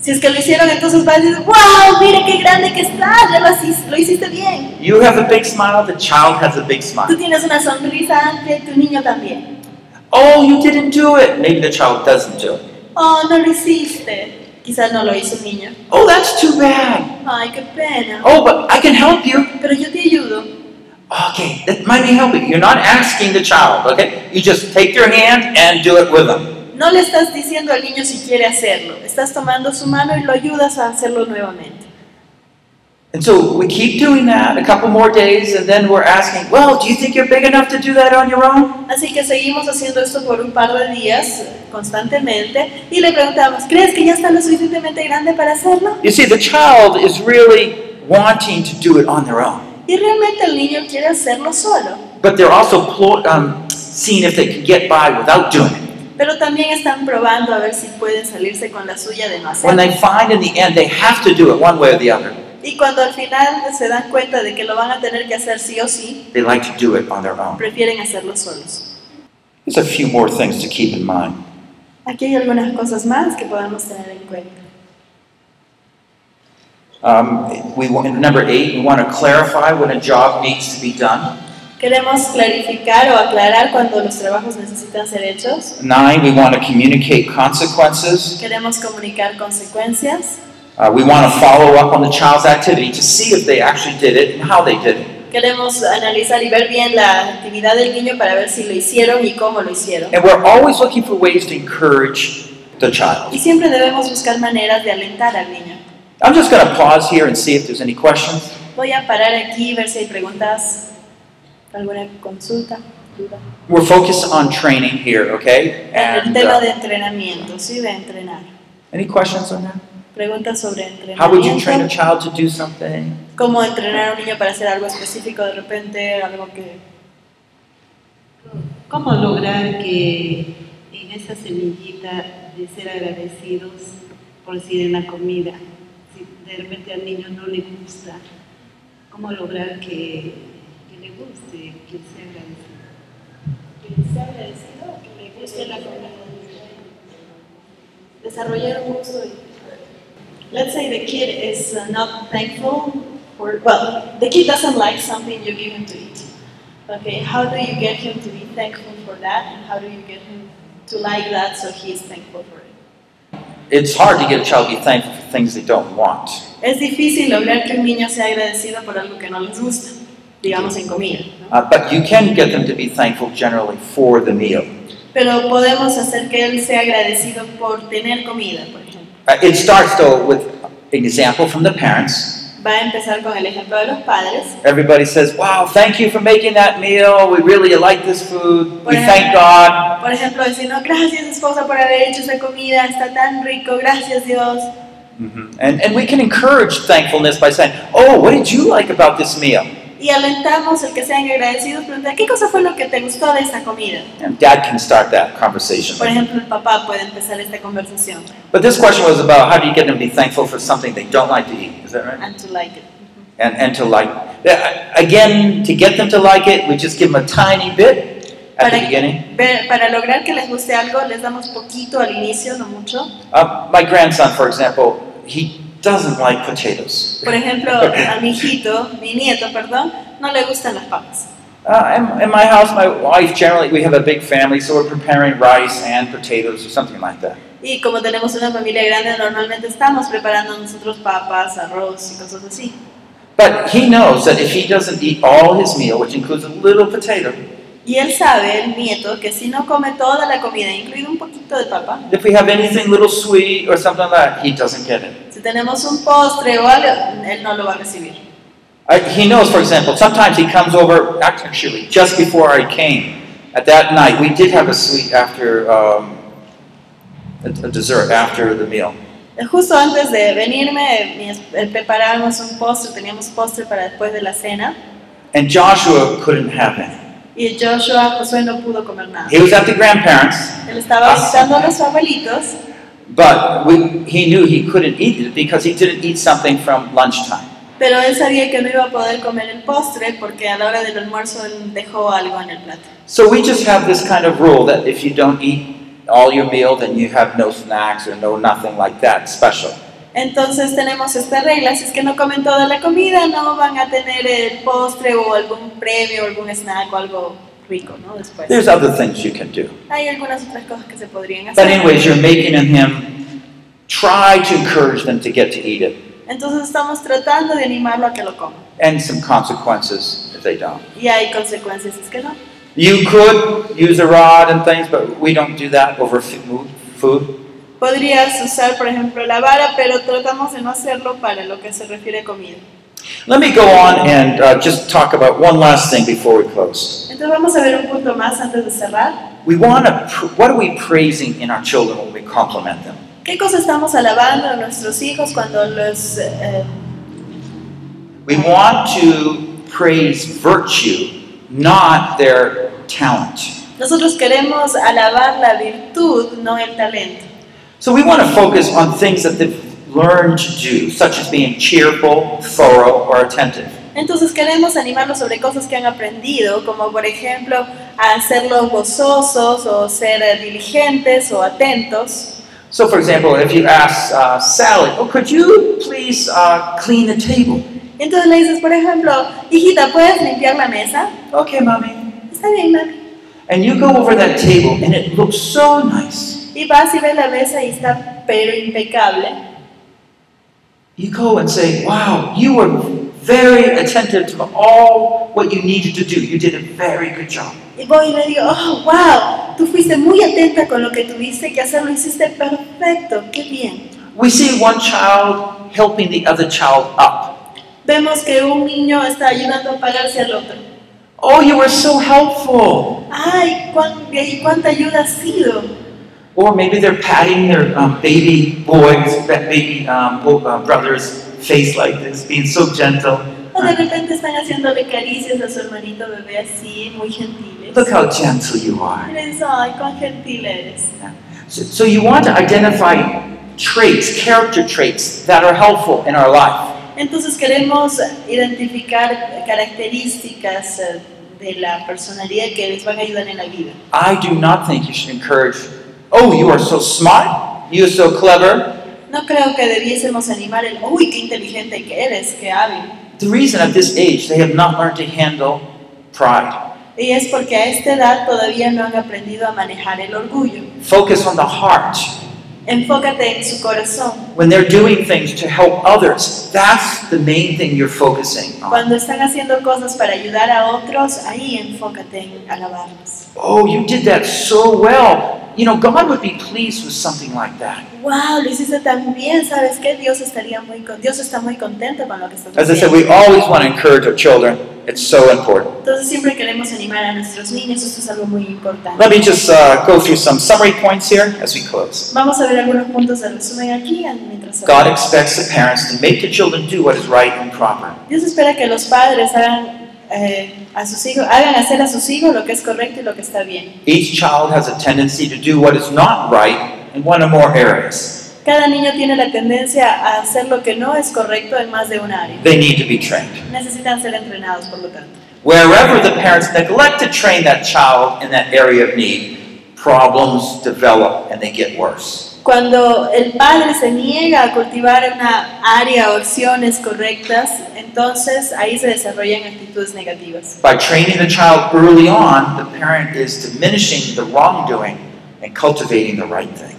Si es que lo hicieron, entonces vas a decir, wow, mire qué grande que estás, ya lo hiciste, lo hiciste bien. You have a big smile, the child has a big Tú smile. tienes una sonrisa amplia tu niño también. Oh, you didn't do it. Maybe the child doesn't do it. Oh, no lo hiciste. Quizás no lo hizo niño. Oh, that's too bad. Ay, qué pena. Oh, but I can help you. Pero yo te ayudo. Okay, that might be helping. You're not asking the child, okay? You just take their hand and do it with them. No le estás diciendo al niño si quiere hacerlo. Estás tomando su mano y lo ayudas a hacerlo nuevamente. And so we keep doing that a couple more days, and then we're asking, well, do you think you're big enough to do that on your own? Así que seguimos haciendo esto por un par de días constantemente y le preguntamos, ¿crees que ya está lo suficientemente grande para hacerlo? You see, the child is really wanting to do it on their own, Y realmente el niño quiere hacerlo solo, but they're also um, seeing if they can get by without doing it. pero también están probando a ver si pueden salirse con la suya de no hacerlo. When they find in the end they have to do it one way or the other, Y cuando al final se dan cuenta de que lo van a tener que hacer sí o sí, they like to do it on their own. prefieren hacerlo solos. There's a few more things to keep in mind. Aquí hay algunas cosas más que podemos tener en cuenta. Um, we want, number eight, we want to clarify when a job needs to be done. Queremos clarificar o aclarar cuando los trabajos necesitan ser hechos. Nine, we want to communicate consequences. Queremos comunicar consecuencias. Uh, we want to follow up on the child's activity to see if they actually did it and how they did it. Queremos analizar y ver bien la actividad del niño para ver si lo hicieron y cómo lo hicieron. And we're always looking for ways to encourage the child. Y siempre debemos buscar maneras de alentar al niño. I'm just going to pause here and see if there's any questions. Voy a parar aquí, ver si hay preguntas, alguna consulta, duda. We're focused on training here, okay? El And tema uh, de entrenamiento, sí, de entrenar. any questions on that? Preguntas sobre How would you train a entrenamiento. child to do something? Cómo entrenar a un niño para hacer algo específico de repente, algo que... ¿Cómo lograr que en esa semillita de ser agradecidos por si en la comida, si de repente al niño no le gusta, cómo lograr que, que le guste, que sea agradecido? Que sea agradecido, que le guste la comida. Desarrollar un gusto. y- Let's say the kid is uh, not thankful for, well, the kid doesn't like something you give him to eat. Okay, how do you get him to be thankful for that and how do you get him to like that so he is thankful for it? It's hard to get a child to be thankful for things they don't want. Es difícil lograr que un niño sea agradecido por algo que no les gusta, digamos en comida. ¿no? Uh, but you can get them to be thankful generally for the meal. Pero podemos hacer que él sea agradecido por tener comida, por ejemplo. Uh, it starts though with an example from the parents. Va a empezar con el ejemplo de los padres. Everybody says, "Wow, thank you for making that meal. We really like this food. We Bueno. thank God." Por ejemplo, decir, no, gracias esposa por haber hecho esa comida, está tan rico, gracias Dios. Mhm. And and we can encourage thankfulness by saying, "Oh, what did you like about this meal?" Y alentamos el que sean agradecidos, preguntar, ¿qué cosa fue lo que te gustó de esta comida? And Dad can start that conversation. Por ejemplo, el papá puede empezar esta conversación But this question was about how do you get them to be thankful for something they don't like to eat? Is that right? and to like it. And and to like again to get them to like it, we just give them a tiny bit at the Para- beginning. Ver- Para lograr que les guste algo, les damos poquito al inicio, no mucho. Uh, my grandson, for example, he doesn't like potatoes. Por ejemplo, a mi hijito, mi nieto, perdón, no le gustan las papas. Uh, in, in my house, my wife generally we have a big family, so we're preparing rice and potatoes or something like that. Y como tenemos una familia grande, normalmente estamos preparando nosotros papas, arroz y cosas así. But he knows that if he doesn't eat all his meal, which includes a little potato, Y él sabe, el nieto, que si no come toda la comida, incluido un poquito de papa, if we have anything little sweet or something like that, he doesn't get it. Si tenemos un postre o algo, él no lo va a recibir. I, he knows, for example, sometimes he comes over, actually, just before I came, at that night, we did have a sweet after, um, a, a dessert after the meal. Justo antes de venirme, eh, preparábamos un postre, teníamos postre para después de la cena. And Joshua couldn't have any. Y Joshua, Josué no pudo comer nada. He was at the grandparents, Él estaba visitando a los abuelitos, but we, he knew he couldn't eat it because he didn't eat something from lunchtime. pero él sabía que no iba a poder comer el postre porque a la hora del almuerzo él dejó algo en el plato. So we just have this kind of rule that if you don't eat all your meal, then you have no snacks or no nothing like that special. Entonces tenemos esta regla, si es que no comen toda la comida, no van a tener el postre o algún premio, algún snack o algo rico, ¿no? Después. There's other things you can do. Hay algunas otras cosas que se podrían But hacer. anyways, you're making him try to encourage them to get to eat it, Entonces estamos tratando de animarlo a que lo coma. and some consequences if they don't. Y hay consecuencias, si es que no. You could use a rod and things, but we don't do that over food. food. Podrías usar, por ejemplo, la vara, pero tratamos de no hacerlo para lo que se refiere a comida. Let me go on and uh, just talk about one last thing before we close. Entonces vamos a ver un punto más antes de cerrar. We want to. Pr- what are we praising in our children when we compliment them? ¿Qué cosa estamos alabando a nuestros hijos cuando los... eh, We want to praise virtue, not their talent. nosotros queremos alabar la virtud, no el talento. So we want to focus on things that they've learned to do, such as being cheerful, thorough, or attentive. Entonces queremos animarlos sobre cosas que han aprendido, como por ejemplo a gozosos o ser diligentes o atentos. So, for example, if you ask uh, Sally, oh, could you please uh, clean the table? Entonces le dices, por ejemplo, hijita, ¿puedes limpiar la mesa? Okay, mommy. Está bien, mami. And you go over that table and it looks so nice. Y vas y ves la mesa y está pero impecable. You go and say, wow, you were very attentive to all what you needed to do. You did a very good job. Y voy y le digo, oh, wow, tú fuiste muy atenta con lo que tuviste que hacer, lo hiciste perfecto, qué bien. We see one child helping the other child up. Vemos que un niño está ayudando a pagarse al otro. Oh, you were so helpful. Ay, cuán- y cuánta ayuda ha sido. Or maybe they're patting their um, baby boy's, baby um, uh, brother's face like this, being so gentle. O de repente están haciéndole caricias a su hermanito bebé así, muy gentiles. Look how gentle you are. le ay, cuán gentil eres. So, so you want to identify traits, character traits that are helpful in our life. Entonces queremos identificar características eh, de la personalidad que les van a ayudar en la vida. I do not think you should encourage, oh, you are so smart, you are so clever. No creo que debiésemos animar el, uy, qué inteligente que eres, qué hábil. The reason at this age they have not learned to handle pride. Y es porque a esta edad todavía no han aprendido a manejar el orgullo. Focus on the heart. Enfócate en su corazón. When they're doing things to help others, that's the main thing you're focusing on. Cuando están haciendo cosas para ayudar a otros, ahí enfócate en alabarlos. Oh, you did that so well. You know, God would be pleased with something like that. Wow, lo hiciste tan bien, ¿sabes qué? Dios estaría muy con Dios está muy contento con lo que estás As I said, haciendo. we always want to encourage our children. It's so important. Entonces siempre queremos animar a nuestros niños, esto es algo muy importante. Let me just uh, go through some summary points here as we close. Vamos a ver algunos puntos de resumen aquí mientras God expects the parents to make the children do what is right and proper. Dios espera que los padres hagan eh, a sus hijos, hagan hacer a sus hijos lo que es correcto y lo que está bien. Each child has a tendency to do what is not right in one or more areas. Cada niño tiene la tendencia a hacer lo que no es correcto en más de un área. They need to be trained. Necesitan ser entrenados, por lo tanto. Wherever the parents neglect to train that child in that area of need, problems develop and they get worse. Cuando el padre se niega a cultivar una área o acciones correctas, entonces ahí se desarrollan actitudes negativas. By training the child early on, the parent is diminishing the wrongdoing and cultivating the right thing.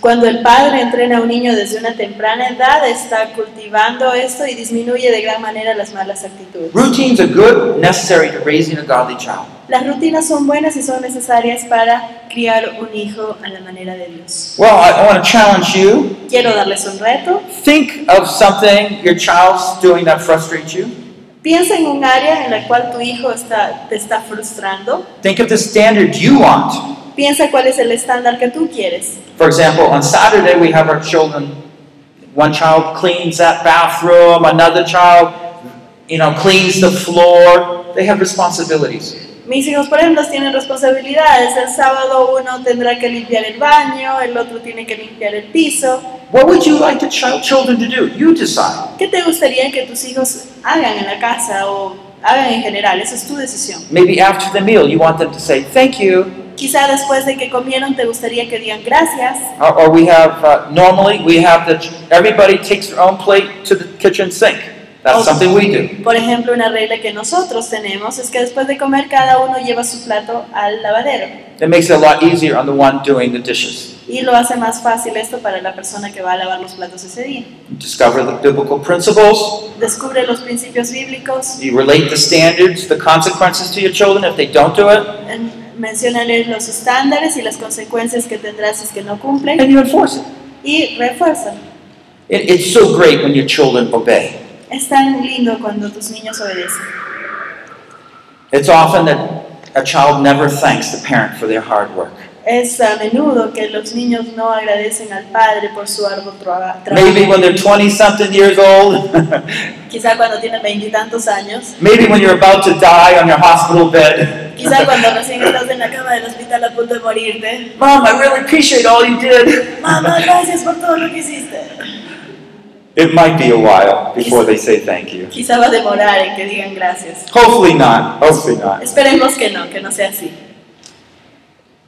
Cuando el padre entrena a un niño desde una temprana edad, está cultivando esto y disminuye de gran manera las malas actitudes. Routines are good, necessary to raising a godly child. Las rutinas son buenas y son necesarias para criar un hijo a la manera de Dios. Well, I, want to challenge you. Quiero darles un reto. Think of something your child's doing that frustrates you. Piensa en un área en la cual tu hijo está, te está frustrando. Think of the standard you want. Piensa cuál es el estándar que tú quieres. For example, on Saturday we have our children. One child cleans that bathroom, another child, you know, cleans the floor. They have responsibilities. Mis hijos, por ejemplo, tienen responsabilidades. El sábado uno tendrá que limpiar el baño, el otro tiene que limpiar el piso. What would you like the child, children to do? You decide. ¿Qué te gustaría que tus hijos hagan en la casa o hagan en general? Esa es tu decisión. Maybe after the meal you want them to say thank you. Quizá después de que comieron te gustaría que digan gracias. Or, or we have uh, normally we have the everybody takes their own plate to the kitchen sink. That's something we do. Por ejemplo, una regla que nosotros tenemos es que después de comer cada uno lleva su plato al lavadero. It makes it a lot easier on the one doing the dishes. Y lo hace más fácil esto para la persona que va a lavar los platos ese día. Discover the biblical principles. Descubre los principios bíblicos, You relate the standards, the consequences to your children if they don't do it, en- menciónales los estándares y las consecuencias que tendrás si es que no cumplen and you enforce it. y refuerza. it. It's so great when your children obey. Es tan lindo cuando tus niños obedecen. It's often that a child never thanks the parent for their hard work. Es a menudo que los niños no agradecen al padre por su arduo traba- Maybe trabajo. when they're 20 something years old, Quizá cuando tienen veintitantos años, maybe when you're about to die on your hospital bed. quizá cuando recién estás en la cama del hospital a punto de morirte. Mom, I really appreciate all you did. Mamá, gracias por todo lo que hiciste. It might be a while before they say thank you. Quizá va a demorar en que digan gracias. Hopefully not. Hopefully not. Esperemos que no, que no sea así.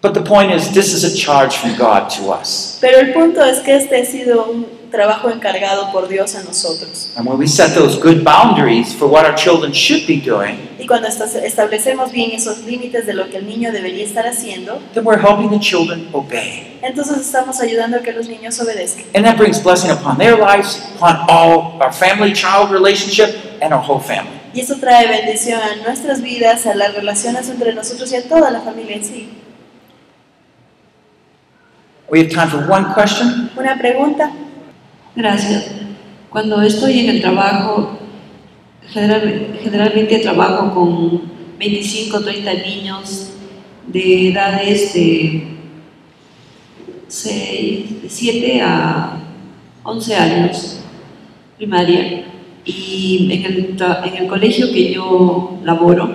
But the point is, this is a charge from God to us. Pero el punto es que este ha sido un trabajo encargado por Dios a nosotros. And when we set those good boundaries for what our children should be doing, Y cuando esta- establecemos bien esos límites de lo que el niño debería estar haciendo, then we're helping the children obey. entonces estamos ayudando a que los niños obedezcan. And that brings blessing upon their lives, upon all our family child relationship, and our whole family. Y eso trae bendición a nuestras vidas, a las relaciones entre nosotros y a toda la familia en sí. We have time for one question. Una pregunta. Gracias. Cuando estoy en el trabajo, general- generalmente trabajo con 25 o 30 niños de edades de 6, de 7 a 11 años, primaria. Y en el, tra- en el colegio que yo laboro,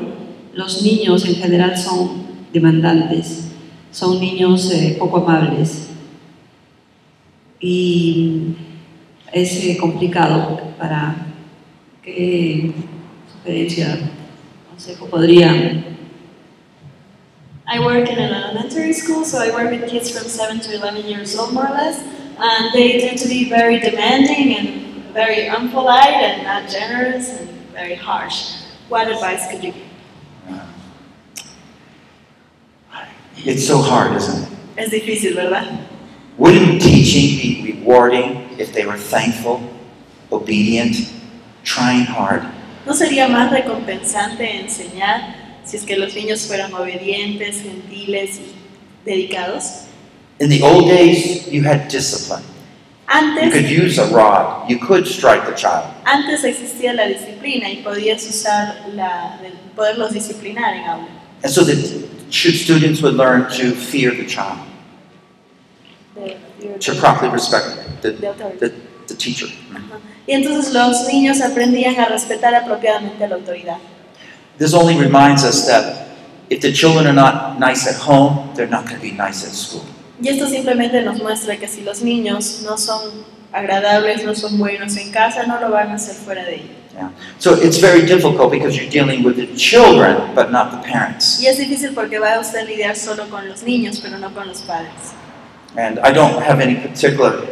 los niños en general son demandantes, son niños eh, poco amables. Y es eh, complicado para qué sugerencia, consejo podrían I work in an elementary school, so I work with kids from 7 to 11 years old, more or less. And they tend to be very demanding and very unpolite and not generous and very harsh. What advice could you give? It's so hard, isn't it? Es difícil, ¿verdad? Wouldn't teaching be rewarding if they were thankful, obedient, trying hard? ¿No sería más recompensante enseñar si es que los niños fueran obedientes, gentiles y dedicados? In the old days, you had discipline. You could use a rod. You could strike the child. antes existía la disciplina y podías usar la, poderlos disciplinar en aula. And so that should students would learn to fear the child, to properly respect the, the, the teacher. Y entonces los niños aprendían a respetar apropiadamente la autoridad. This only reminds us that if the children are not nice at home, they're not going to be nice at school. Y esto simplemente nos muestra que si los niños no son agradables, no son buenos en casa, no lo van a hacer fuera de ella. So it's very difficult because you're dealing with the children, but not the parents. Y es difícil porque va a usted lidiar solo con los niños, pero no con los padres. And I don't have any particular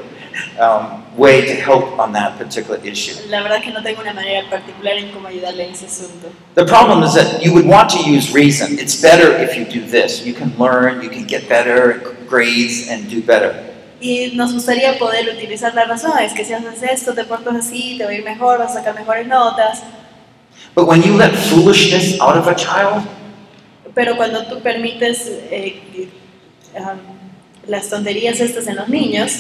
um, way to help on that particular issue. La verdad que no tengo una manera particular en cómo ayudarle en ese asunto. The problem is that you would want to use reason. It's better if you do this. You can learn, you can get better grades, and do better. Y nos gustaría poder utilizar la razón, es que si haces esto, te portas así, te va a ir mejor, vas a sacar mejores notas. But when you let foolishness out of a child, Pero cuando tú permites eh, um, las tonterías estas en los niños,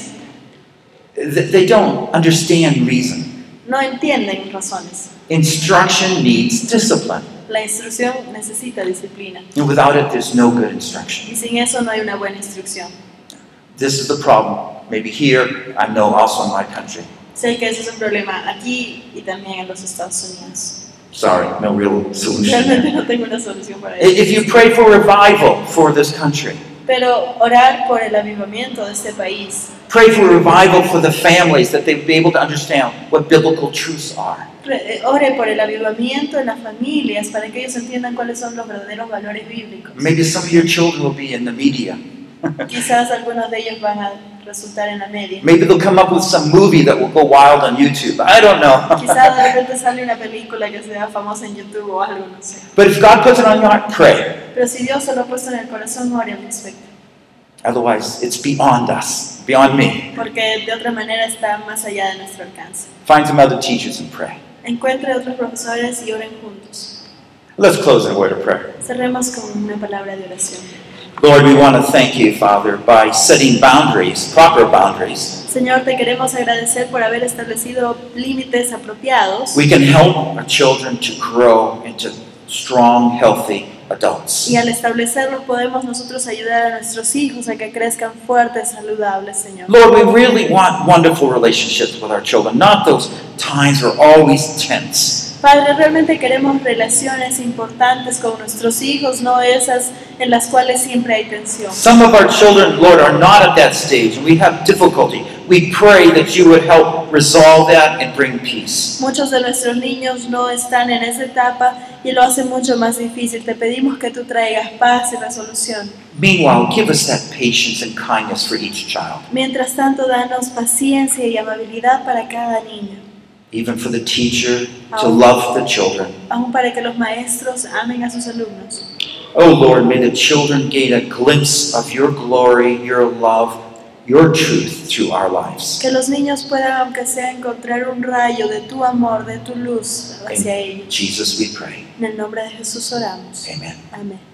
they don't understand reason. no entienden razones. Instruction needs discipline. La instrucción necesita disciplina. And without it, there's no good instruction. Y sin eso no hay una buena instrucción. This is the problem. Maybe here, I know also in my country. Sé que ese es un problema aquí y también en los Estados Unidos. Sorry, no real solution. Realmente no tengo una solución para eso. If you pray for revival for this country, Pero orar por el avivamiento de este país, pray for revival for the families that they'd be able to understand what biblical truths are. re- eh, ore por el avivamiento de las familias para que ellos entiendan cuáles son los verdaderos valores bíblicos. Maybe some of your children will be in the media. Quizás algunos de ellos van a resultar en la media. Maybe they'll come up with some movie that will go wild on YouTube. I don't know. Quizás de repente sale una película que sea famosa en YouTube o algo, no sé. but if God puts it on your heart, pray. Pero si Dios se lo ha puesto en el corazón, ore al respecto. Otherwise, it's beyond us, beyond me. Porque de otra manera está más allá de nuestro alcance. Find some other teachers and pray. Encuentre otros profesores y oren juntos. Let's close in a word of prayer. Cerremos con una palabra de oración. Lord, we want to thank you, Father, by setting boundaries, proper boundaries. Señor, te queremos agradecer por haber establecido límites apropiados We can help our children to grow into strong, healthy adults. y al establecerlo podemos nosotros ayudar a nuestros hijos a que crezcan fuertes, saludables, Señor. Lord, we really want wonderful relationships with our children, not those times are always tense. Padre, realmente queremos relaciones importantes con nuestros hijos, no esas en las cuales siempre hay tensión. Some of our children, Lord, are not at that stage and we have difficulty. We pray that you would help resolve that and bring peace. Muchos de nuestros niños no están en esa etapa y lo hace mucho más difícil. Te pedimos que tú traigas paz y resolución. Meanwhile, give us that patience and kindness for each child, Mientras tanto, danos paciencia y amabilidad para cada niño, even for the teacher to love the children. para que los maestros amen a sus alumnos. Oh Lord, may the children gain a glimpse of your glory, your love, your truth through our lives. Que los niños puedan, aunque sea, encontrar un rayo de tu amor, de tu luz hacia In ellos. Jesus we pray. En el nombre de Jesús oramos. Amen. Amén.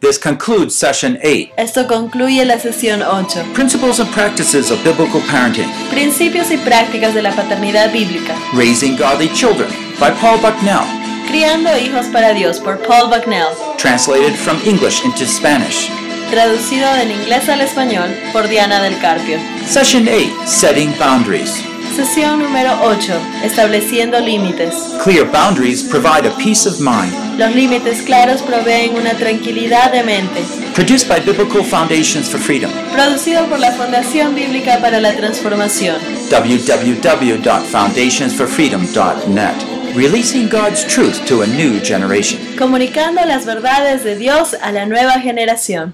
This concludes session 8 Esto concluye la sesión 8. Principles and Practices of Biblical Parenting Principios y prácticas de la paternidad bíblica. Raising Godly Children by Paul Bucknell. Criando hijos para Dios por Paul Bucknell. Translated from English into Spanish. Traducido del inglés al español por Diana del Carpio. Session 8 Setting Boundaries. Sesión número 8. Estableciendo límites. Clear boundaries provide a peace of mind. Los límites claros proveen una tranquilidad de mente. Produced by Biblical Foundations for Freedom. Producido por la Fundación Bíblica para la Transformación. www.foundationsforfreedom.net. Releasing God's truth to a new generation. Comunicando las verdades de Dios a la nueva generación.